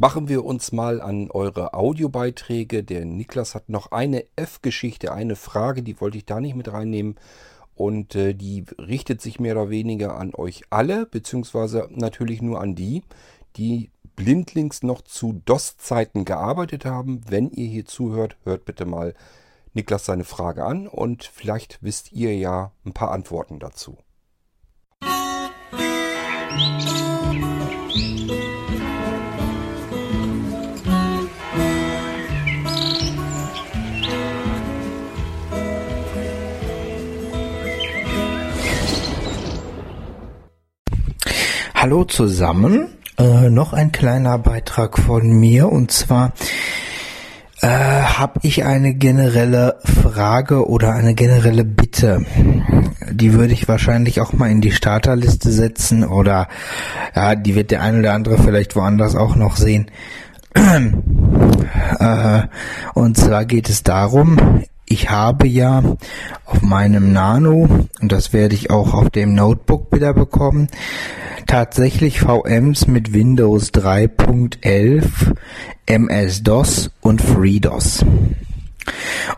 machen wir uns mal an eure Audiobeiträge. Der Niklas hat noch eine F-Geschichte, eine Frage, die wollte ich da nicht mit reinnehmen. Und äh, die richtet sich mehr oder weniger an euch alle, beziehungsweise natürlich nur an die, die blindlings noch zu DOS-Zeiten gearbeitet haben. Wenn ihr hier zuhört, hört bitte mal Niklas seine Frage an und vielleicht wisst ihr ja ein paar Antworten dazu. Hallo zusammen, äh, noch ein kleiner Beitrag von mir und zwar äh, habe ich eine generelle Frage oder eine generelle Bitte. Die würde ich wahrscheinlich auch mal in die Starterliste setzen oder ja, die wird der ein oder andere vielleicht woanders auch noch sehen. äh, und zwar geht es darum, ich habe ja auf meinem Nano, und das werde ich auch auf dem Notebook wieder bekommen, tatsächlich VMs mit Windows 3.11, MS-DOS und FreeDOS.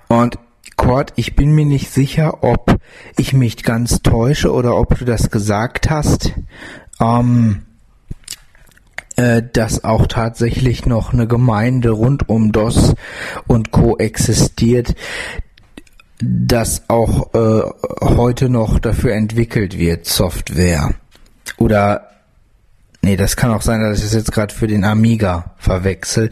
Und Cord, ich bin mir nicht sicher, ob ich mich ganz täusche oder ob du das gesagt hast, ähm, äh, dass auch tatsächlich noch eine Gemeinde rund um DOS und Co. existiert, das auch äh, heute noch dafür entwickelt wird, Software. Oder Nee, das kann auch sein, dass ich es jetzt gerade für den Amiga verwechsel.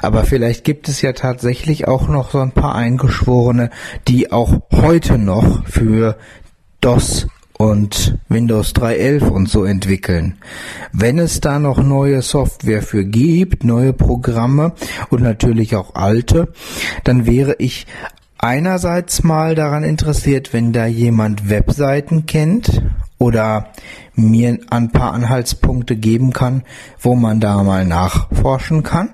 Aber vielleicht gibt es ja tatsächlich auch noch so ein paar Eingeschworene, die auch heute noch für DOS und Windows 3.11 und so entwickeln. Wenn es da noch neue Software für gibt, neue Programme und natürlich auch alte, dann wäre ich einerseits mal daran interessiert, wenn da jemand Webseiten kennt oder mir ein paar Anhaltspunkte geben kann, wo man da mal nachforschen kann.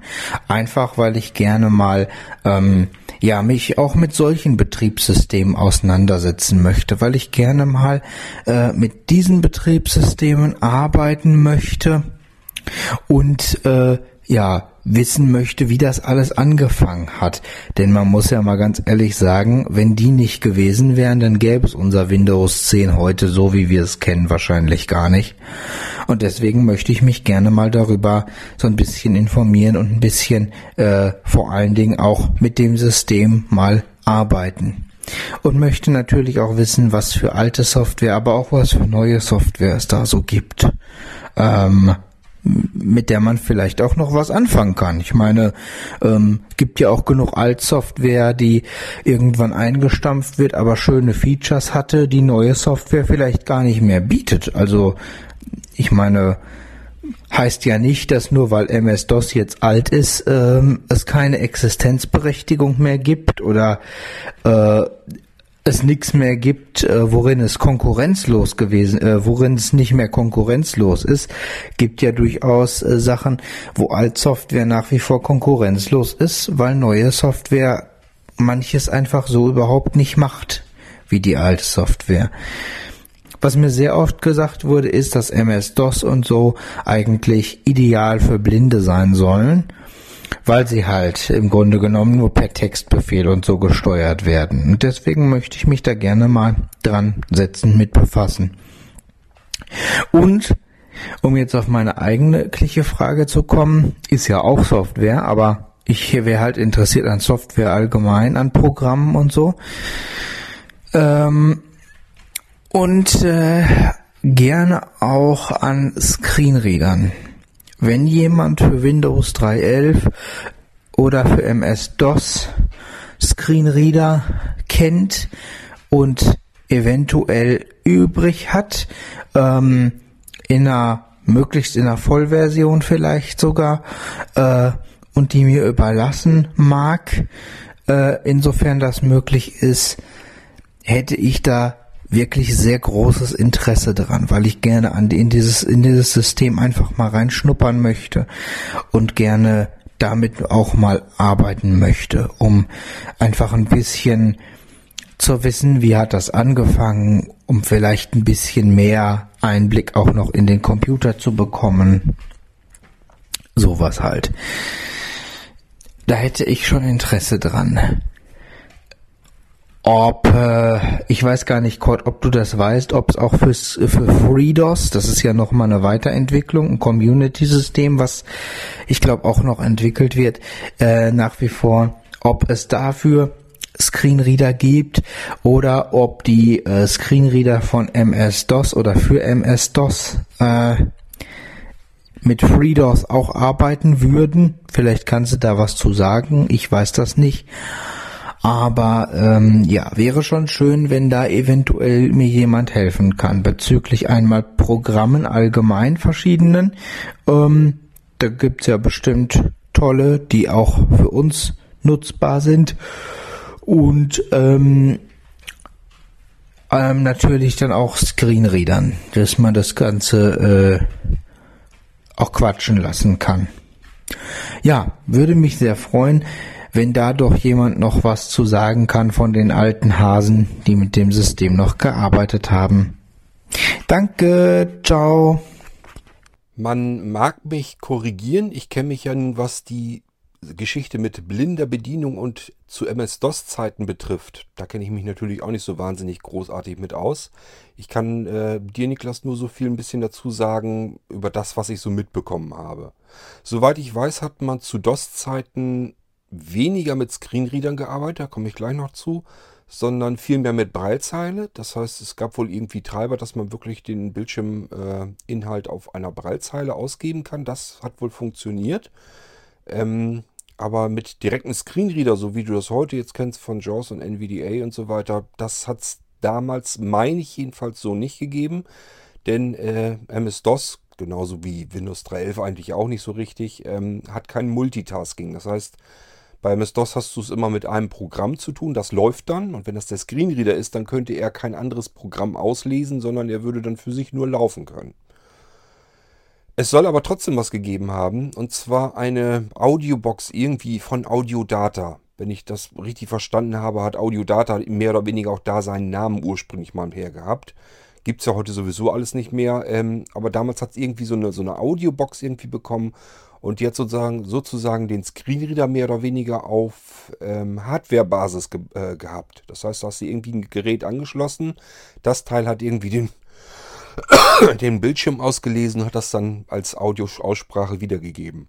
Einfach weil ich gerne mal ähm, ja mich auch mit solchen Betriebssystemen auseinandersetzen möchte, weil ich gerne mal äh, mit diesen Betriebssystemen arbeiten möchte und äh, ja wissen möchte, wie das alles angefangen hat. Denn man muss ja mal ganz ehrlich sagen, wenn die nicht gewesen wären, dann gäbe es unser Windows 10 heute so, wie wir es kennen, wahrscheinlich gar nicht. Und deswegen möchte ich mich gerne mal darüber so ein bisschen informieren und ein bisschen äh, vor allen Dingen auch mit dem System mal arbeiten. Und möchte natürlich auch wissen, was für alte Software, aber auch was für neue Software es da so gibt. Ähm, mit der man vielleicht auch noch was anfangen kann. Ich meine, ähm, gibt ja auch genug Altsoftware, die irgendwann eingestampft wird, aber schöne Features hatte, die neue Software vielleicht gar nicht mehr bietet. Also ich meine, heißt ja nicht, dass nur weil MS-DOS jetzt alt ist, ähm, es keine Existenzberechtigung mehr gibt oder äh, es nichts mehr gibt, äh, worin es konkurrenzlos gewesen, äh, worin es nicht mehr konkurrenzlos ist, gibt ja durchaus äh, Sachen, wo Altsoftware nach wie vor konkurrenzlos ist, weil neue Software manches einfach so überhaupt nicht macht wie die alte Software. Was mir sehr oft gesagt wurde, ist, dass MS-DOS und so eigentlich ideal für Blinde sein sollen weil sie halt im Grunde genommen nur per Textbefehl und so gesteuert werden. Und deswegen möchte ich mich da gerne mal dran setzen, mit befassen. Und um jetzt auf meine eigentliche Frage zu kommen, ist ja auch Software, aber ich wäre halt interessiert an Software allgemein, an Programmen und so. Ähm, und äh, gerne auch an Screenreadern. Wenn jemand für Windows 3.11 oder für MS-DOS Screenreader kennt und eventuell übrig hat, ähm, in einer, möglichst in einer Vollversion vielleicht sogar, äh, und die mir überlassen mag, äh, insofern das möglich ist, hätte ich da wirklich sehr großes Interesse daran, weil ich gerne an in dieses in dieses System einfach mal reinschnuppern möchte und gerne damit auch mal arbeiten möchte, um einfach ein bisschen zu wissen, wie hat das angefangen, um vielleicht ein bisschen mehr Einblick auch noch in den Computer zu bekommen. sowas halt. Da hätte ich schon Interesse dran. Ob, äh, ich weiß gar nicht, Kurt, ob du das weißt, ob es auch fürs, für FreeDOS, das ist ja nochmal eine Weiterentwicklung, ein Community-System, was ich glaube auch noch entwickelt wird, äh, nach wie vor, ob es dafür Screenreader gibt oder ob die äh, Screenreader von MS-DOS oder für MS-DOS äh, mit FreeDOS auch arbeiten würden. Vielleicht kannst du da was zu sagen. Ich weiß das nicht. Aber ähm, ja, wäre schon schön, wenn da eventuell mir jemand helfen kann bezüglich einmal Programmen allgemein verschiedenen. Ähm, da gibt's ja bestimmt tolle, die auch für uns nutzbar sind. Und ähm, ähm, natürlich dann auch Screenreadern, dass man das Ganze äh, auch quatschen lassen kann. Ja, würde mich sehr freuen, wenn da doch jemand noch was zu sagen kann von den alten Hasen, die mit dem System noch gearbeitet haben. Danke, ciao. Man mag mich korrigieren, ich kenne mich ja nun, was die Geschichte mit blinder Bedienung und zu MS-DOS-Zeiten betrifft, da kenne ich mich natürlich auch nicht so wahnsinnig großartig mit aus. Ich kann äh, dir, Niklas, nur so viel ein bisschen dazu sagen über das, was ich so mitbekommen habe. Soweit ich weiß, hat man zu DOS-Zeiten weniger mit Screenreadern gearbeitet, da komme ich gleich noch zu, sondern mehr mit Breilzeile. Das heißt, es gab wohl irgendwie Treiber, dass man wirklich den Bildschirminhalt äh, auf einer Breilzeile ausgeben kann. Das hat wohl funktioniert. Ähm, aber mit direkten Screenreader, so wie du das heute jetzt kennst von JAWS und NVDA und so weiter, das hat es damals, meine ich jedenfalls, so nicht gegeben. Denn äh, MS-DOS, genauso wie Windows 3.11 eigentlich auch nicht so richtig, ähm, hat kein Multitasking. Das heißt, bei MS-DOS hast du es immer mit einem Programm zu tun, das läuft dann. Und wenn das der Screenreader ist, dann könnte er kein anderes Programm auslesen, sondern er würde dann für sich nur laufen können. Es soll aber trotzdem was gegeben haben, und zwar eine Audiobox irgendwie von Audiodata. Wenn ich das richtig verstanden habe, hat Audiodata mehr oder weniger auch da seinen Namen ursprünglich mal her gehabt. Gibt es ja heute sowieso alles nicht mehr. Ähm, aber damals hat es irgendwie so eine, so eine Audiobox irgendwie bekommen. Und jetzt sozusagen, sozusagen den Screenreader mehr oder weniger auf ähm, Hardware-Basis ge äh, gehabt. Das heißt, du hast irgendwie ein Gerät angeschlossen. Das Teil hat irgendwie den den Bildschirm ausgelesen, hat das dann als Audioaussprache wiedergegeben.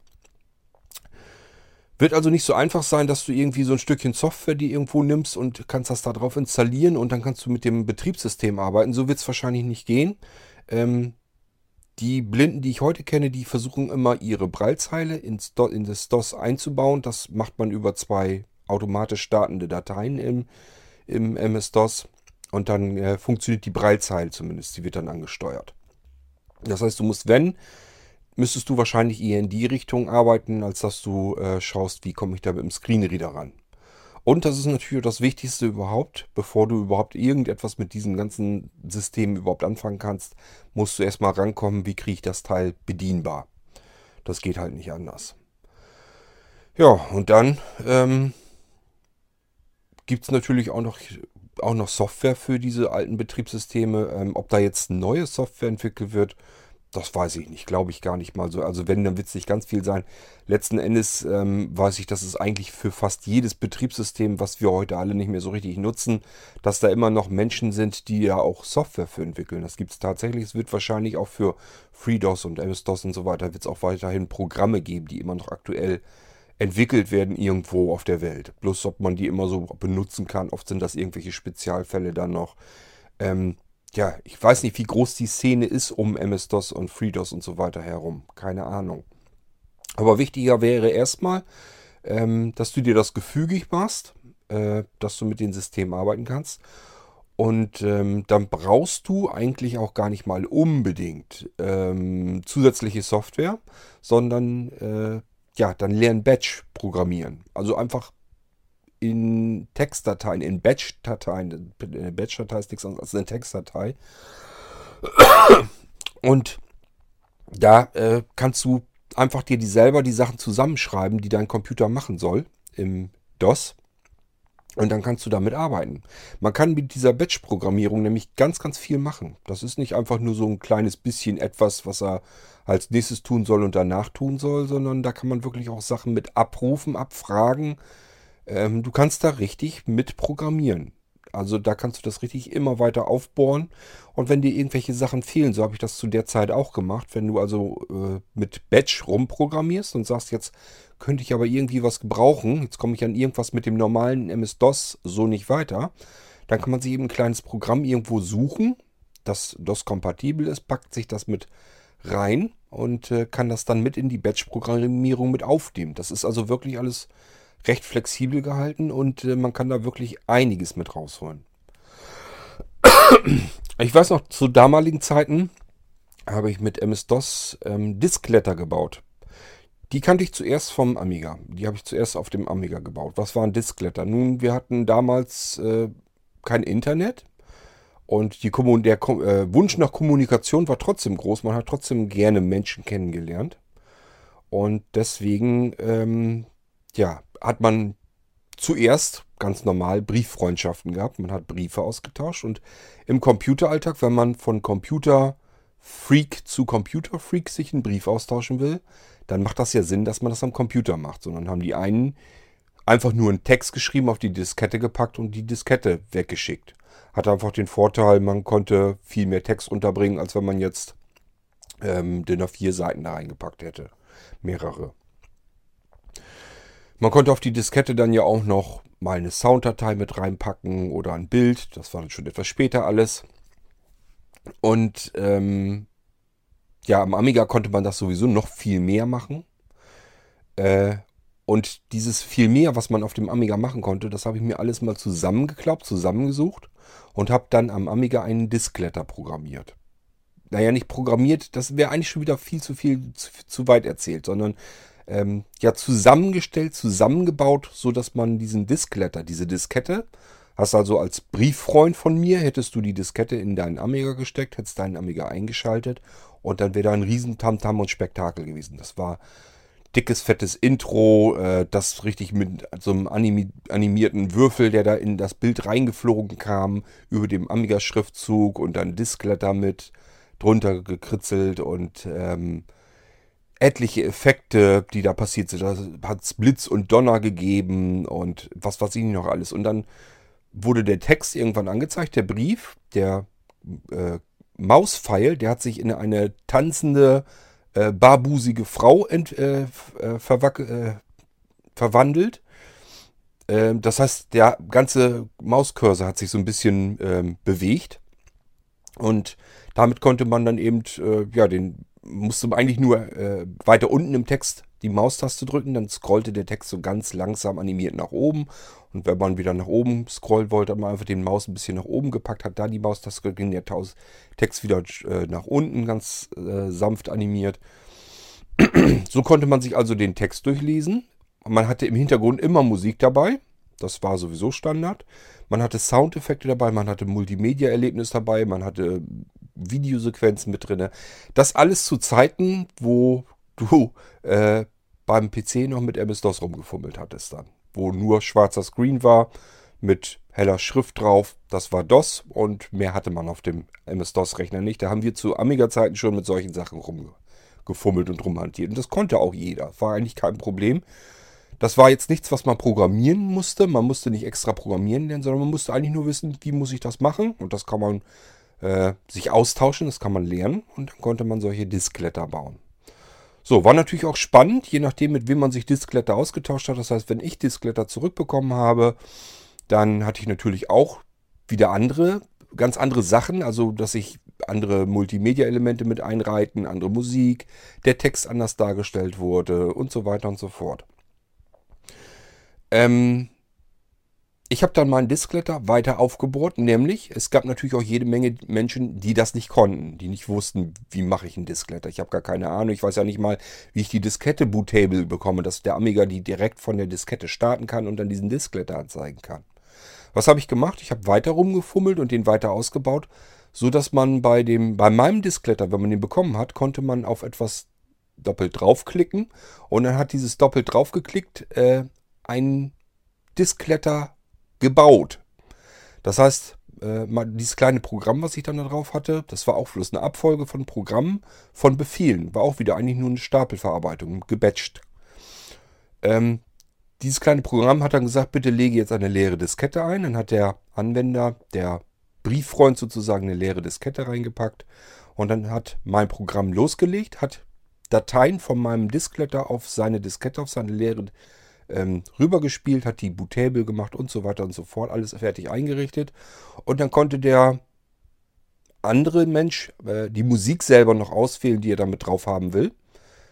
Wird also nicht so einfach sein, dass du irgendwie so ein Stückchen Software die irgendwo nimmst und kannst das da drauf installieren und dann kannst du mit dem Betriebssystem arbeiten. So wird es wahrscheinlich nicht gehen. Ähm, die Blinden, die ich heute kenne, die versuchen immer ihre Braillezeile ins Do in das DOS einzubauen. Das macht man über zwei automatisch startende Dateien im, im MS-DOS. Und dann äh, funktioniert die Breilzeile zumindest. Die wird dann angesteuert. Das heißt, du musst, wenn, müsstest du wahrscheinlich eher in die Richtung arbeiten, als dass du äh, schaust, wie komme ich da mit dem Screenreader ran. Und das ist natürlich das Wichtigste überhaupt, bevor du überhaupt irgendetwas mit diesem ganzen System überhaupt anfangen kannst, musst du erstmal rankommen, wie kriege ich das Teil bedienbar. Das geht halt nicht anders. Ja, und dann ähm, gibt es natürlich auch noch auch noch Software für diese alten Betriebssysteme. Ähm, ob da jetzt neue Software entwickelt wird, das weiß ich nicht, glaube ich gar nicht mal so. Also wenn, dann wird es nicht ganz viel sein. Letzten Endes ähm, weiß ich, dass es eigentlich für fast jedes Betriebssystem, was wir heute alle nicht mehr so richtig nutzen, dass da immer noch Menschen sind, die ja auch Software für entwickeln. Das gibt es tatsächlich. Es wird wahrscheinlich auch für FreeDOS und MS-DOS und so weiter, wird es auch weiterhin Programme geben, die immer noch aktuell entwickelt werden irgendwo auf der Welt. Bloß ob man die immer so benutzen kann. Oft sind das irgendwelche Spezialfälle dann noch. Ähm, ja, ich weiß nicht, wie groß die Szene ist um MS-DOS und FreeDOS und so weiter herum. Keine Ahnung. Aber wichtiger wäre erstmal, ähm, dass du dir das gefügig machst, äh, dass du mit den Systemen arbeiten kannst. Und ähm, dann brauchst du eigentlich auch gar nicht mal unbedingt ähm, zusätzliche Software, sondern äh, ja, dann lernen Batch programmieren. Also einfach in Textdateien, in Batch-Dateien. Eine Batch-Datei ist nichts anderes als eine Textdatei. Und da äh, kannst du einfach dir die selber die Sachen zusammenschreiben, die dein Computer machen soll im DOS. Und dann kannst du damit arbeiten. Man kann mit dieser Batch-Programmierung nämlich ganz, ganz viel machen. Das ist nicht einfach nur so ein kleines bisschen etwas, was er als nächstes tun soll und danach tun soll, sondern da kann man wirklich auch Sachen mit abrufen, abfragen. Ähm, du kannst da richtig mit programmieren. Also da kannst du das richtig immer weiter aufbohren. Und wenn dir irgendwelche Sachen fehlen, so habe ich das zu der Zeit auch gemacht, wenn du also äh, mit Batch rumprogrammierst und sagst, jetzt könnte ich aber irgendwie was gebrauchen, jetzt komme ich an irgendwas mit dem normalen MS-DOS so nicht weiter, dann kann man sich eben ein kleines Programm irgendwo suchen, das DOS-kompatibel ist, packt sich das mit rein und äh, kann das dann mit in die Batch-Programmierung mit aufnehmen. Das ist also wirklich alles recht flexibel gehalten und äh, man kann da wirklich einiges mit rausholen. Ich weiß noch, zu damaligen Zeiten habe ich mit MS-DOS ähm, Diskletter gebaut. Die kannte ich zuerst vom Amiga. Die habe ich zuerst auf dem Amiga gebaut. Was waren Diskletter? Nun, wir hatten damals äh, kein Internet. Und die der äh, Wunsch nach Kommunikation war trotzdem groß. Man hat trotzdem gerne Menschen kennengelernt. Und deswegen, ähm, ja, hat man zuerst ganz normal Brieffreundschaften gehabt. Man hat Briefe ausgetauscht und im Computeralltag, wenn man von Computerfreak zu Computerfreak sich einen Brief austauschen will, dann macht das ja Sinn, dass man das am Computer macht. Sondern haben die einen einfach nur einen Text geschrieben, auf die Diskette gepackt und die Diskette weggeschickt. Hat einfach den Vorteil, man konnte viel mehr Text unterbringen, als wenn man jetzt ähm, den auf vier Seiten da reingepackt hätte. Mehrere. Man konnte auf die Diskette dann ja auch noch mal eine Sounddatei mit reinpacken oder ein Bild. Das war dann schon etwas später alles. Und ähm, ja, am Amiga konnte man das sowieso noch viel mehr machen. Äh, und dieses viel mehr, was man auf dem Amiga machen konnte, das habe ich mir alles mal zusammengeklappt, zusammengesucht und habe dann am Amiga einen Diskletter programmiert. Naja, nicht programmiert, das wäre eigentlich schon wieder viel zu viel, zu, zu weit erzählt, sondern ähm, ja zusammengestellt, zusammengebaut, so dass man diesen Diskletter, diese Diskette, hast also als Brieffreund von mir, hättest du die Diskette in deinen Amiga gesteckt, hättest deinen Amiga eingeschaltet und dann wäre da ein riesen Tamtam und Spektakel gewesen. Das war dickes, fettes Intro, äh, das richtig mit so einem animi animierten Würfel, der da in das Bild reingeflogen kam, über dem Amiga-Schriftzug und dann Diskletter mit drunter gekritzelt und ähm, etliche Effekte, die da passiert sind. Da hat es Blitz und Donner gegeben und was weiß ich noch alles. Und dann wurde der Text irgendwann angezeigt, der Brief, der äh, Mauspfeil, der hat sich in eine tanzende, äh, barbusige Frau ent, äh, äh, äh verwandelt. Ähm, das heißt, der ganze Mauscursor hat sich so ein bisschen ähm, bewegt. Und damit konnte man dann eben äh, ja, den musste eigentlich nur äh, weiter unten im Text die Maustaste drücken, dann scrollte der Text so ganz langsam animiert nach oben. Und wenn man wieder nach oben scrollen wollte, hat man einfach den Maus ein bisschen nach oben gepackt, hat da die Maustaste ging der Text wieder äh, nach unten ganz äh, sanft animiert. so konnte man sich also den Text durchlesen. Man hatte im Hintergrund immer Musik dabei. Das war sowieso Standard. Man hatte Soundeffekte dabei, man hatte Multimedia-Erlebnis dabei, man hatte Videosequenzen mit drin. Das alles zu Zeiten, wo du äh, beim PC noch mit MS-DOS rumgefummelt hattest dann. Wo nur schwarzer Screen war, mit heller Schrift drauf. Das war DOS und mehr hatte man auf dem MS-DOS-Rechner nicht. Da haben wir zu Amiga-Zeiten schon mit solchen Sachen rumgefummelt und rumhantiert. Und das konnte auch jeder. War eigentlich kein Problem. Das war jetzt nichts, was man programmieren musste. Man musste nicht extra programmieren lernen, sondern man musste eigentlich nur wissen, wie muss ich das machen. Und das kann man äh, sich austauschen, das kann man lernen und dann konnte man solche Diskletter bauen. So, war natürlich auch spannend, je nachdem, mit wem man sich Diskletter ausgetauscht hat. Das heißt, wenn ich Diskletter zurückbekommen habe, dann hatte ich natürlich auch wieder andere, ganz andere Sachen. Also, dass ich andere Multimedia-Elemente mit einreiten, andere Musik, der Text anders dargestellt wurde und so weiter und so fort. Ähm, ich habe dann meinen Diskletter weiter aufgebohrt, nämlich es gab natürlich auch jede Menge Menschen, die das nicht konnten, die nicht wussten, wie mache ich einen Diskletter. Ich habe gar keine Ahnung, ich weiß ja nicht mal, wie ich die Diskette Bootable bekomme, dass der Amiga die direkt von der Diskette starten kann und dann diesen Diskletter anzeigen kann. Was habe ich gemacht? Ich habe weiter rumgefummelt und den weiter ausgebaut, so dass man bei dem bei meinem Diskletter, wenn man den bekommen hat, konnte man auf etwas doppelt draufklicken und dann hat dieses doppelt draufgeklickt äh, ein Diskletter gebaut. Das heißt, äh, dieses kleine Programm, was ich dann da drauf hatte, das war auch bloß eine Abfolge von Programmen, von Befehlen. War auch wieder eigentlich nur eine Stapelverarbeitung, gebatcht. Ähm, dieses kleine Programm hat dann gesagt, bitte lege jetzt eine leere Diskette ein. Dann hat der Anwender, der Brieffreund sozusagen eine leere Diskette reingepackt. Und dann hat mein Programm losgelegt, hat Dateien von meinem Diskletter auf seine Diskette, auf seine leere ähm, rübergespielt, hat die Bootable gemacht und so weiter und so fort. Alles fertig eingerichtet. Und dann konnte der andere Mensch äh, die Musik selber noch auswählen, die er damit drauf haben will.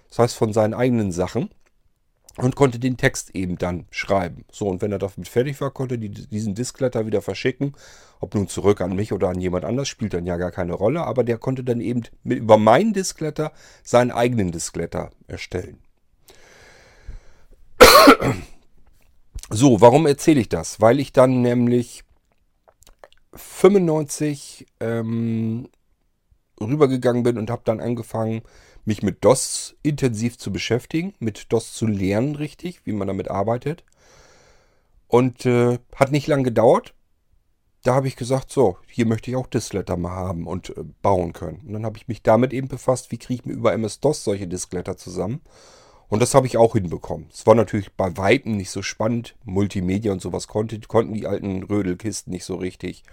Das heißt von seinen eigenen Sachen und konnte den Text eben dann schreiben. So, und wenn er damit fertig war, konnte die, diesen Diskletter wieder verschicken. Ob nun zurück an mich oder an jemand anders, spielt dann ja gar keine Rolle. Aber der konnte dann eben mit, über meinen Diskletter seinen eigenen Diskletter erstellen. So, warum erzähle ich das? Weil ich dann nämlich 95 ähm, rübergegangen bin und habe dann angefangen, mich mit DOS intensiv zu beschäftigen, mit DOS zu lernen richtig, wie man damit arbeitet. Und äh, hat nicht lange gedauert. Da habe ich gesagt, so, hier möchte ich auch Diskletter mal haben und äh, bauen können. Und dann habe ich mich damit eben befasst, wie kriege ich mir über MS-DOS solche Diskletter zusammen. Und das habe ich auch hinbekommen. Es war natürlich bei Weitem nicht so spannend. Multimedia und sowas konnte, konnten die alten Rödelkisten nicht so richtig.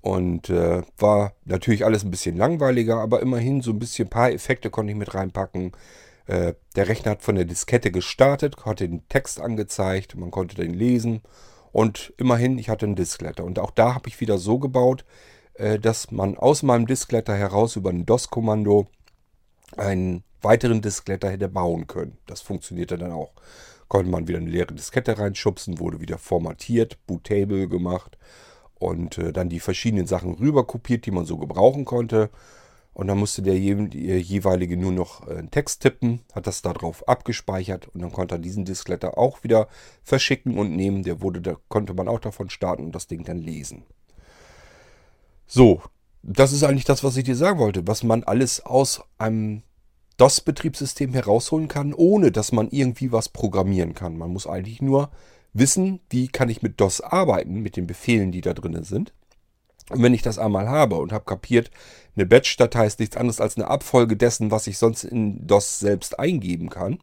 Und äh, war natürlich alles ein bisschen langweiliger, aber immerhin so ein bisschen ein paar Effekte konnte ich mit reinpacken. Äh, der Rechner hat von der Diskette gestartet, hat den Text angezeigt, man konnte den lesen. Und immerhin, ich hatte einen Diskletter. Und auch da habe ich wieder so gebaut, äh, dass man aus meinem Diskletter heraus über ein DOS-Kommando einen weiteren Diskletter hätte bauen können. Das funktionierte dann auch. Konnte man wieder eine leere Diskette reinschubsen, wurde wieder formatiert, bootable gemacht und äh, dann die verschiedenen Sachen rüber kopiert, die man so gebrauchen konnte. Und dann musste der jeweilige nur noch äh, einen Text tippen, hat das darauf abgespeichert und dann konnte er diesen Diskletter auch wieder verschicken und nehmen. Der wurde, da konnte man auch davon starten und das Ding dann lesen. So, das ist eigentlich das, was ich dir sagen wollte, was man alles aus einem DOS-Betriebssystem herausholen kann, ohne dass man irgendwie was programmieren kann. Man muss eigentlich nur wissen, wie kann ich mit DOS arbeiten, mit den Befehlen, die da drin sind. Und wenn ich das einmal habe und habe kapiert, eine Batch-Datei ist nichts anderes als eine Abfolge dessen, was ich sonst in DOS selbst eingeben kann,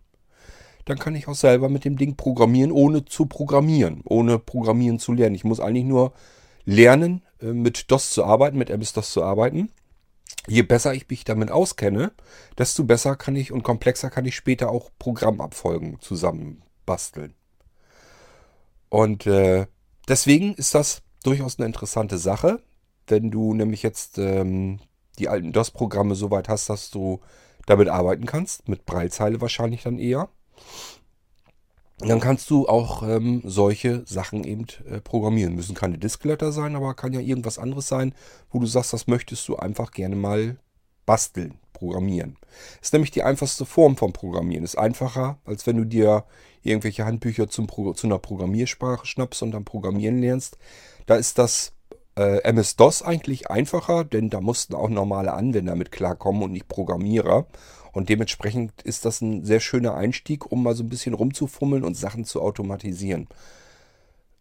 dann kann ich auch selber mit dem Ding programmieren, ohne zu programmieren, ohne programmieren zu lernen. Ich muss eigentlich nur lernen, äh, mit DOS zu arbeiten, mit MS-DOS zu arbeiten. Je besser ich mich damit auskenne, desto besser kann ich und komplexer kann ich später auch Programmabfolgen zusammenbasteln. Und äh, deswegen ist das durchaus eine interessante Sache, wenn du nämlich jetzt ähm, die alten DOS-Programme so weit hast, dass du damit arbeiten kannst, mit Breilzeile wahrscheinlich dann eher. Dann kannst du auch ähm, solche Sachen eben äh, programmieren. Müssen keine Diskletter sein, aber kann ja irgendwas anderes sein, wo du sagst, das möchtest du einfach gerne mal basteln, programmieren. Ist nämlich die einfachste Form vom Programmieren. Ist einfacher, als wenn du dir irgendwelche Handbücher zum zu einer Programmiersprache schnappst und dann programmieren lernst. Da ist das äh, MS-DOS eigentlich einfacher, denn da mussten auch normale Anwender mit klarkommen und nicht Programmierer. Und dementsprechend ist das ein sehr schöner Einstieg, um mal so ein bisschen rumzufummeln und Sachen zu automatisieren.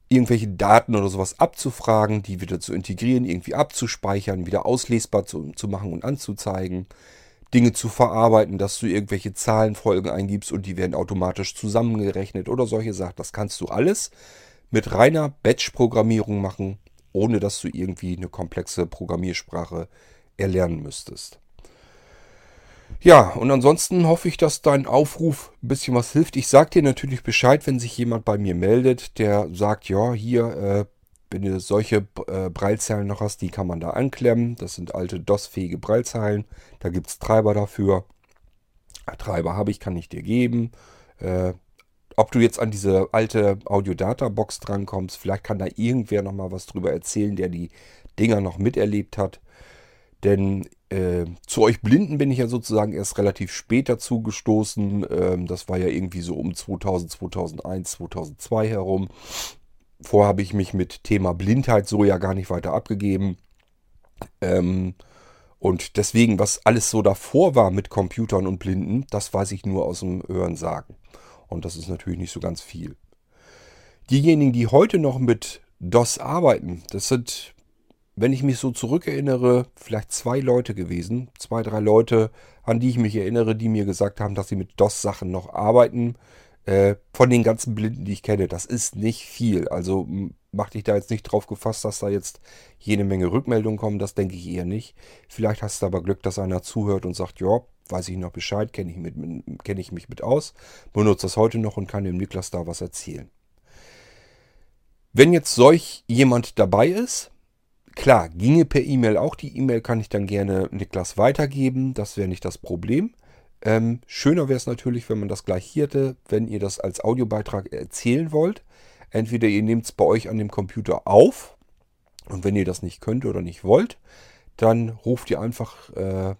Irgendwelche Daten oder sowas abzufragen, die wieder zu integrieren, irgendwie abzuspeichern, wieder auslesbar zu, zu machen und anzuzeigen. Dinge zu verarbeiten, dass du irgendwelche Zahlenfolgen eingibst und die werden automatisch zusammengerechnet oder solche Sachen. Das kannst du alles mit reiner Batch-Programmierung machen, ohne dass du irgendwie eine komplexe Programmiersprache erlernen müsstest. Ja, und ansonsten hoffe ich, dass dein Aufruf ein bisschen was hilft. Ich sage dir natürlich Bescheid, wenn sich jemand bei mir meldet, der sagt, ja, hier, äh, wenn du solche äh, Breilzeilen noch hast, die kann man da anklemmen. Das sind alte DOS-fähige Breilzeilen. Da gibt es Treiber dafür. Treiber habe ich, kann ich dir geben. Äh, ob du jetzt an diese alte Audio-Data-Box drankommst, vielleicht kann da irgendwer nochmal was drüber erzählen, der die Dinger noch miterlebt hat. Denn äh, zu euch Blinden bin ich ja sozusagen erst relativ spät dazu gestoßen. Ähm, das war ja irgendwie so um 2000, 2001, 2002 herum. Vorher habe ich mich mit Thema Blindheit so ja gar nicht weiter abgegeben. Ähm, und deswegen, was alles so davor war mit Computern und Blinden, das weiß ich nur aus dem Hören sagen. Und das ist natürlich nicht so ganz viel. Diejenigen, die heute noch mit DOS arbeiten, das sind, wenn ich mich so zurückerinnere, vielleicht zwei Leute gewesen. Zwei, drei Leute, an die ich mich erinnere, die mir gesagt haben, dass sie mit DOS-Sachen noch arbeiten. Äh, von den ganzen Blinden, die ich kenne, das ist nicht viel. Also mach dich da jetzt nicht drauf gefasst, dass da jetzt jede Menge Rückmeldungen kommen. Das denke ich eher nicht. Vielleicht hast du aber Glück, dass einer zuhört und sagt, ja, weiß ich noch Bescheid, kenne ich, kenn ich mich mit aus, benutze das heute noch und kann dem Niklas da was erzählen. Wenn jetzt solch jemand dabei ist, klar, ginge per E-Mail auch. Die E-Mail kann ich dann gerne Niklas weitergeben. Das wäre nicht das Problem. Ähm, schöner wäre es natürlich, wenn man das gleich hier hätte, wenn ihr das als Audiobeitrag erzählen wollt. Entweder ihr nehmt es bei euch an dem Computer auf und wenn ihr das nicht könnt oder nicht wollt, dann ruft ihr einfach äh,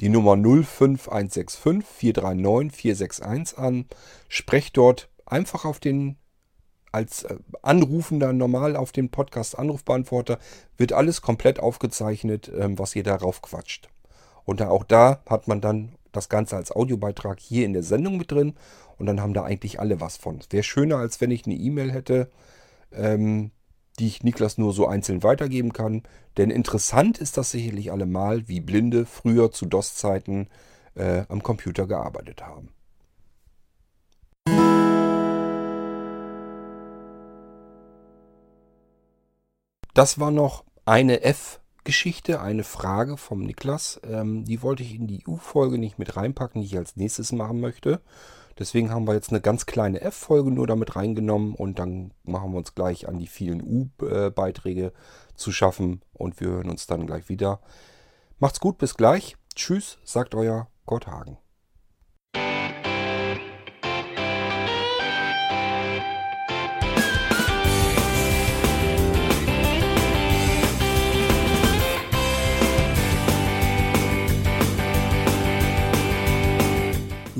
die Nummer 05165 439 461 an, sprecht dort einfach auf den als äh, Anrufender normal auf den Podcast Anrufbeantworter wird alles komplett aufgezeichnet, ähm, was ihr darauf quatscht. Und auch da hat man dann das Ganze als Audiobeitrag hier in der Sendung mit drin und dann haben da eigentlich alle was von. Wäre schöner, als wenn ich eine E-Mail hätte, ähm, die ich Niklas nur so einzeln weitergeben kann. Denn interessant ist das sicherlich allemal, wie Blinde früher zu DOS-Zeiten äh, am Computer gearbeitet haben. Das war noch eine F Geschichte, eine Frage vom Niklas. Ähm, die wollte ich in die U-Folge nicht mit reinpacken, die ich als nächstes machen möchte. Deswegen haben wir jetzt eine ganz kleine F-Folge nur damit reingenommen und dann machen wir uns gleich an die vielen U-Beiträge zu schaffen und wir hören uns dann gleich wieder. Macht's gut, bis gleich. Tschüss, sagt euer Gott